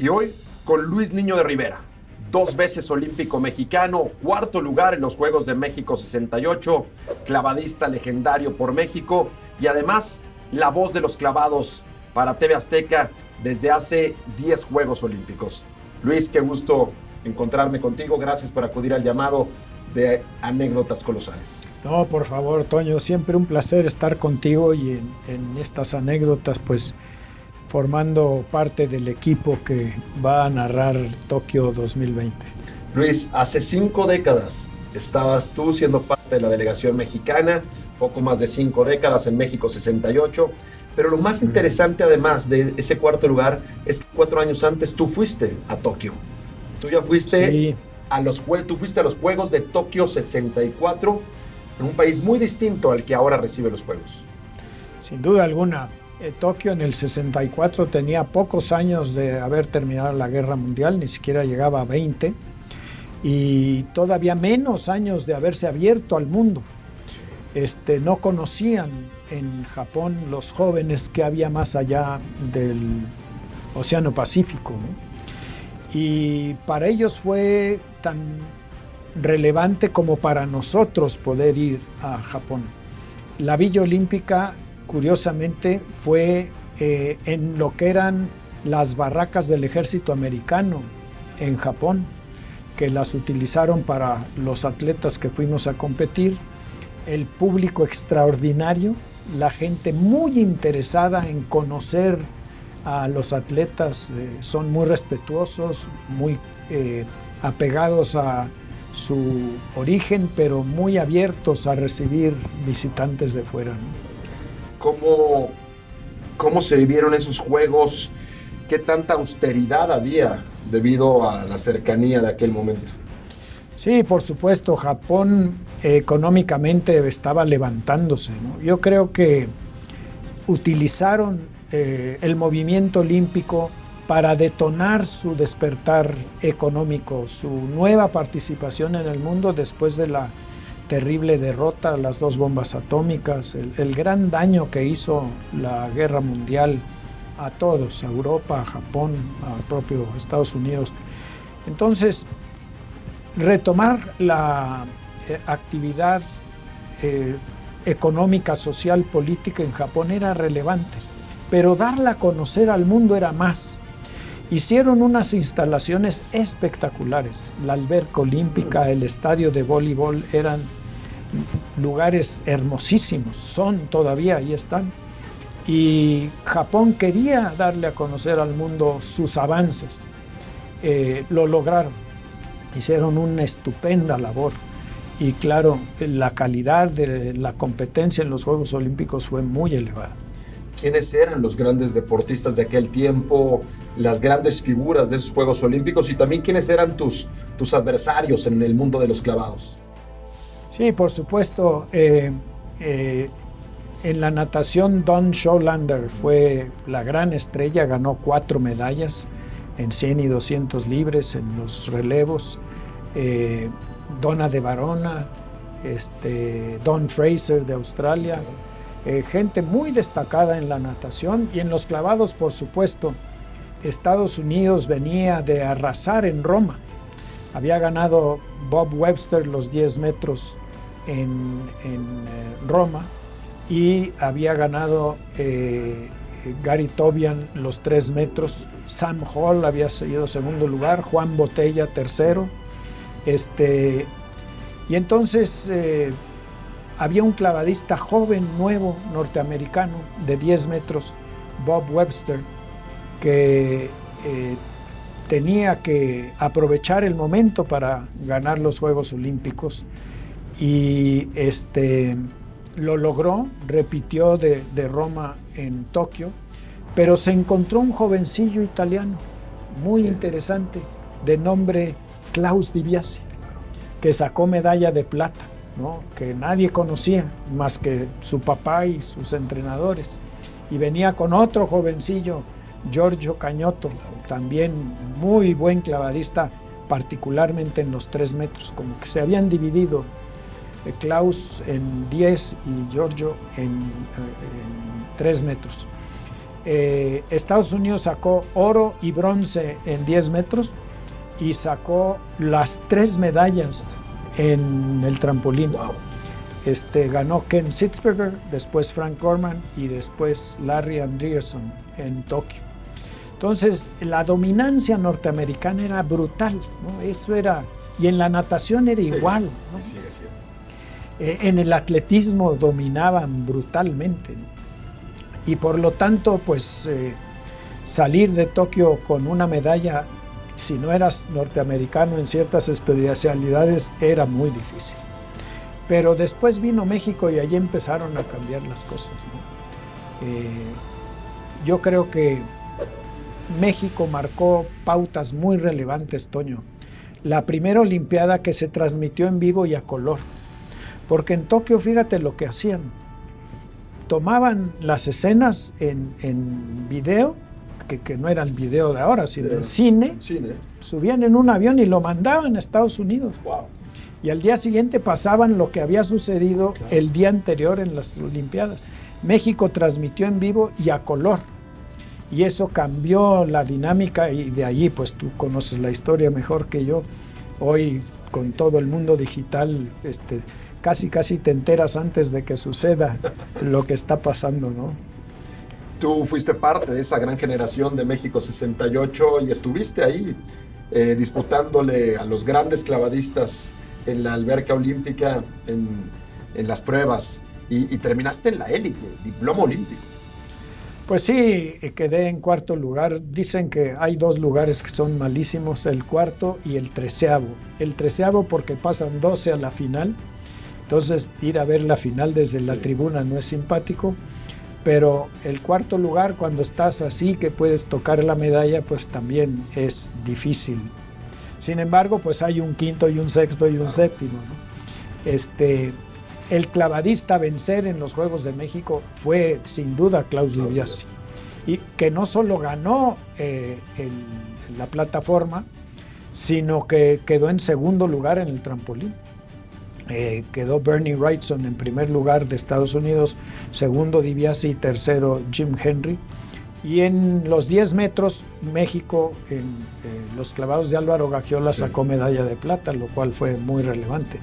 Y hoy con Luis Niño de Rivera, dos veces olímpico mexicano, cuarto lugar en los Juegos de México 68, clavadista legendario por México y además la voz de los clavados para TV Azteca desde hace 10 Juegos Olímpicos. Luis, qué gusto encontrarme contigo. Gracias por acudir al llamado de anécdotas colosales. No, por favor, Toño, siempre un placer estar contigo y en, en estas anécdotas, pues formando parte del equipo que va a narrar Tokio 2020. Luis, hace cinco décadas estabas tú siendo parte de la delegación mexicana, poco más de cinco décadas en México 68, pero lo más interesante además de ese cuarto lugar es que cuatro años antes tú fuiste a Tokio. Tú ya fuiste, a, los, tú fuiste a los Juegos de Tokio 64 en un país muy distinto al que ahora recibe los Juegos. Sin duda alguna, eh, Tokio en el 64 tenía pocos años de haber terminado la guerra mundial, ni siquiera llegaba a 20, y todavía menos años de haberse abierto al mundo. Este, no conocían en Japón los jóvenes que había más allá del Océano Pacífico. Y para ellos fue tan relevante como para nosotros poder ir a Japón. La Villa Olímpica curiosamente, fue eh, en lo que eran las barracas del ejército americano en Japón, que las utilizaron para los atletas que fuimos a competir, el público extraordinario, la gente muy interesada en conocer a los atletas, eh, son muy respetuosos, muy eh, apegados a su origen, pero muy abiertos a recibir visitantes de fuera cómo, cómo se vivieron esos juegos, qué tanta austeridad había debido a la cercanía de aquel momento. Sí, por supuesto, Japón económicamente estaba levantándose. Yo creo que utilizaron eh, el movimiento olímpico para detonar su despertar económico, su nueva participación en el mundo después de la terrible derrota, las dos bombas atómicas, el, gran daño que hizo la guerra mundial a todos, a Europa, a Japón, a propio Estados Unidos. Entonces, retomar la eh, actividad eh, económica, social, política en Japón era relevante, pero darla a conocer al mundo era más. Hicieron unas instalaciones espectaculares. La alberca olímpica, el estadio de voleibol eran lugares hermosísimos, son todavía, ahí están. Y Japón quería darle a conocer al mundo sus avances. Eh, lo lograron, hicieron una estupenda labor. Y claro, la calidad de la competencia en los Juegos Olímpicos fue muy elevada. ¿Quiénes eran los grandes deportistas de aquel tiempo, las grandes figuras de esos Juegos Olímpicos y también quiénes eran tus, tus adversarios en el mundo de los clavados? Sí, por supuesto. Eh, eh, en la natación, Don Schollander fue la gran estrella, ganó cuatro medallas en 100 y 200 libres en los relevos. Eh, Donna de Varona, este, Don Fraser de Australia, gente muy destacada en la natación y en los clavados, por supuesto. Estados Unidos venía de arrasar en Roma. Había ganado Bob Webster los 10 metros en, eh, Roma y había ganado eh, Gary Tobian los 3 metros, Sam Hall había seguido segundo lugar, Juan Botella tercero. Este, y entonces eh, había un clavadista joven, nuevo, norteamericano, de 10 metros, Bob Webster, que tenía que aprovechar el momento para ganar los Juegos Olímpicos y este, lo logró, repitió de, Roma en Tokio, pero se encontró un jovencillo italiano muy interesante de nombre Klaus Di Biasi, que sacó medalla de plata, que nadie conocía más que su papá y sus entrenadores. Y venía con otro jovencillo Giorgio Cañoto, también muy buen clavadista, particularmente en los tres metros, como que se habían dividido eh, Klaus en 10 y Giorgio en, 3 metros. eh, Estados Unidos sacó oro y bronce en 10 metros y sacó las tres medallas en el trampolín. Este, ganó Ken Sitzberger, después Frank Gorman y después Larry Andreessen en Tokio. Entonces, la dominancia norteamericana era brutal, ¿no? Eso era, y en la natación era igual, eh, en el atletismo dominaban brutalmente. Y por lo tanto, pues eh, salir de Tokio con una medalla, si no eras norteamericano en ciertas especialidades, era muy difícil. Pero después vino México y allí empezaron a cambiar las cosas. Eh, yo creo que México marcó pautas muy relevantes, Toño. La primera Olimpiada que se transmitió en vivo y a color. Porque en Tokio, fíjate lo que hacían. Tomaban las escenas en, video, que, no era el video de ahora, sino en cine, subían en un avión y lo mandaban a Estados Unidos. Y al día siguiente pasaban lo que había sucedido el día anterior en las Olimpiadas. México transmitió en vivo y a color y eso cambió la dinámica y de allí pues tú conoces la historia mejor que yo. Hoy con todo el mundo digital, este, casi casi te enteras antes de que suceda lo que está pasando, ¿no? Tú fuiste parte de esa gran generación de México 68 y estuviste ahí eh, disputándole a los grandes clavadistas en la alberca olímpica, en, en las pruebas, y, y terminaste en la élite, diploma olímpico. Pues sí, quedé en cuarto lugar. Dicen que hay dos lugares que son malísimos, el cuarto y el treceavo. El treceavo porque pasan 12 a la final, entonces ir a ver la final desde la tribuna no es simpático, pero el cuarto lugar cuando estás así que puedes tocar la medalla, pues también es difícil. Sin embargo, pues hay un quinto y un sexto y un séptimo. Este, el clavadista a vencer en los Juegos de México fue sin duda Claudio Biasi, y que no solo ganó eh, la plataforma, sino que quedó en segundo lugar en el trampolín. Eh, quedó Bernie Wrightson en primer lugar de Estados Unidos, segundo DiBiase y tercero Jim Henry. Y en los 10 metros, México, en eh, los clavados de Álvaro Gagiola, sacó medalla de plata, lo cual fue muy relevante.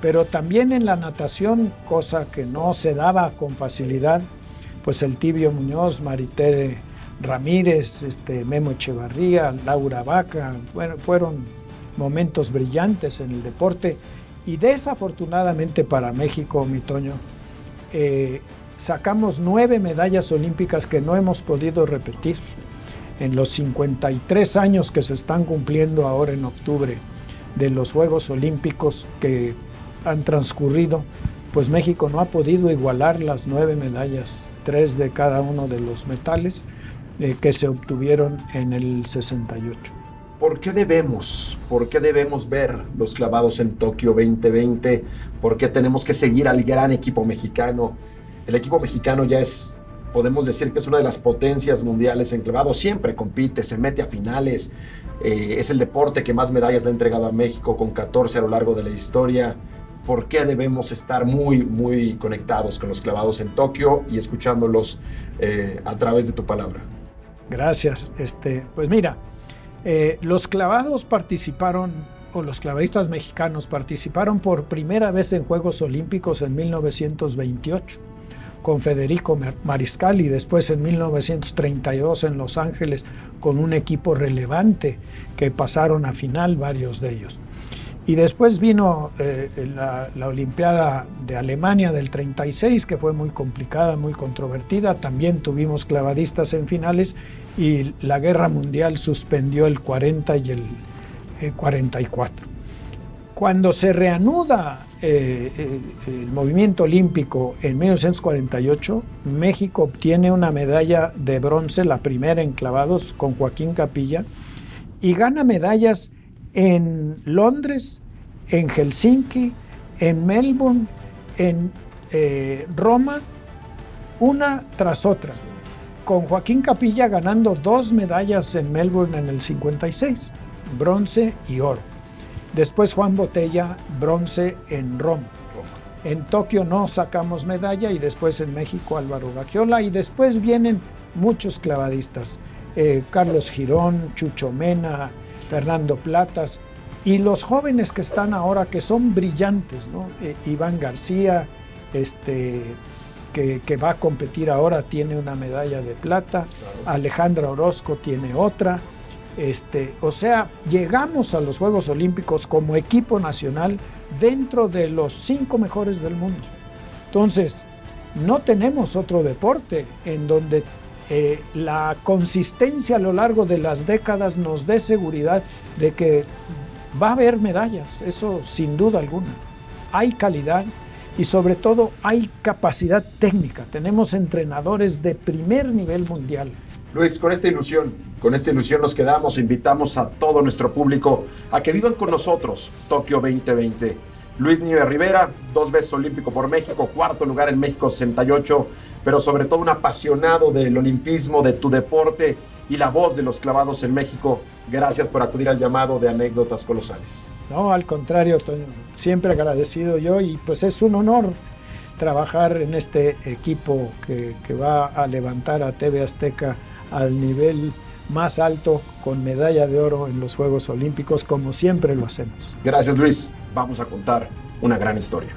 Pero también en la natación, cosa que no se daba con facilidad, pues el Tibio Muñoz, Maritere Ramírez, este, Memo Echevarría, Laura Vaca, bueno, fueron momentos brillantes en el deporte y desafortunadamente para México, mi Toño, eh, sacamos nueve medallas olímpicas que no hemos podido repetir en los 53 años que se están cumpliendo ahora en octubre de los Juegos Olímpicos que han transcurrido, pues México no ha podido igualar las nueve medallas, tres de cada uno de los metales eh, que se obtuvieron en el 68. ¿Por qué debemos, por qué debemos ver los clavados en Tokio 2020? ¿Por qué tenemos que seguir al gran equipo mexicano? El equipo mexicano ya es, podemos decir que es una de las potencias mundiales en clavados, siempre compite, se mete a finales, eh, es el deporte que más medallas le ha entregado a México con 14 a lo largo de la historia por qué debemos estar muy, muy conectados con los clavados en Tokio y escuchándolos eh, a través de tu palabra. Gracias. Este, pues mira, eh, los clavados participaron, o los clavadistas mexicanos participaron por primera vez en Juegos Olímpicos en 1928 con Federico Mariscal y después en 1932 en Los Ángeles con un equipo relevante que pasaron a final varios de ellos. Y después vino eh, la, Olimpiada de Alemania del 36, que fue muy complicada, muy controvertida. También tuvimos clavadistas en finales y la guerra mundial suspendió el 40 y el 44. Eh, Cuando se reanuda eh, el movimiento olímpico en 1948, México obtiene una medalla de bronce, la primera en clavados con Joaquín Capilla, y gana medallas en Londres, en Helsinki, en Melbourne, en eh, Roma, una tras otra, con Joaquín Capilla ganando dos medallas en Melbourne en el 56, bronce y oro. Después Juan Botella, bronce en Roma. En Tokio no sacamos medalla y después en México Álvaro Gagiola y después vienen muchos clavadistas. Eh, Carlos Girón, Chucho Mena, Fernando Platas, y los jóvenes que están ahora, que son brillantes, ¿no? Eh, Iván García, este, que, que, va a competir ahora, tiene una medalla de plata, Alejandra Orozco tiene otra. Este, o sea, llegamos a los Juegos Olímpicos como equipo nacional dentro de los cinco mejores del mundo. Entonces, no tenemos otro deporte en donde eh, la consistencia a lo largo de las décadas nos dé seguridad de que va a haber medallas, eso sin duda alguna. Hay calidad y sobre todo hay capacidad técnica. Tenemos entrenadores de primer nivel mundial. Luis, con esta ilusión, con esta ilusión nos quedamos, invitamos a todo nuestro público a que vivan con nosotros Tokio 2020. Luis Niño Rivera, dos veces olímpico por México, cuarto lugar en México 68, pero sobre todo un apasionado del olimpismo, de tu deporte y la voz de los clavados en México. Gracias por acudir al llamado de anécdotas colosales. No, al contrario, siempre agradecido yo y pues es un honor trabajar en este equipo que, que va a levantar a TV Azteca al nivel más alto con medalla de oro en los Juegos Olímpicos como siempre lo hacemos. Gracias Luis, vamos a contar una gran historia.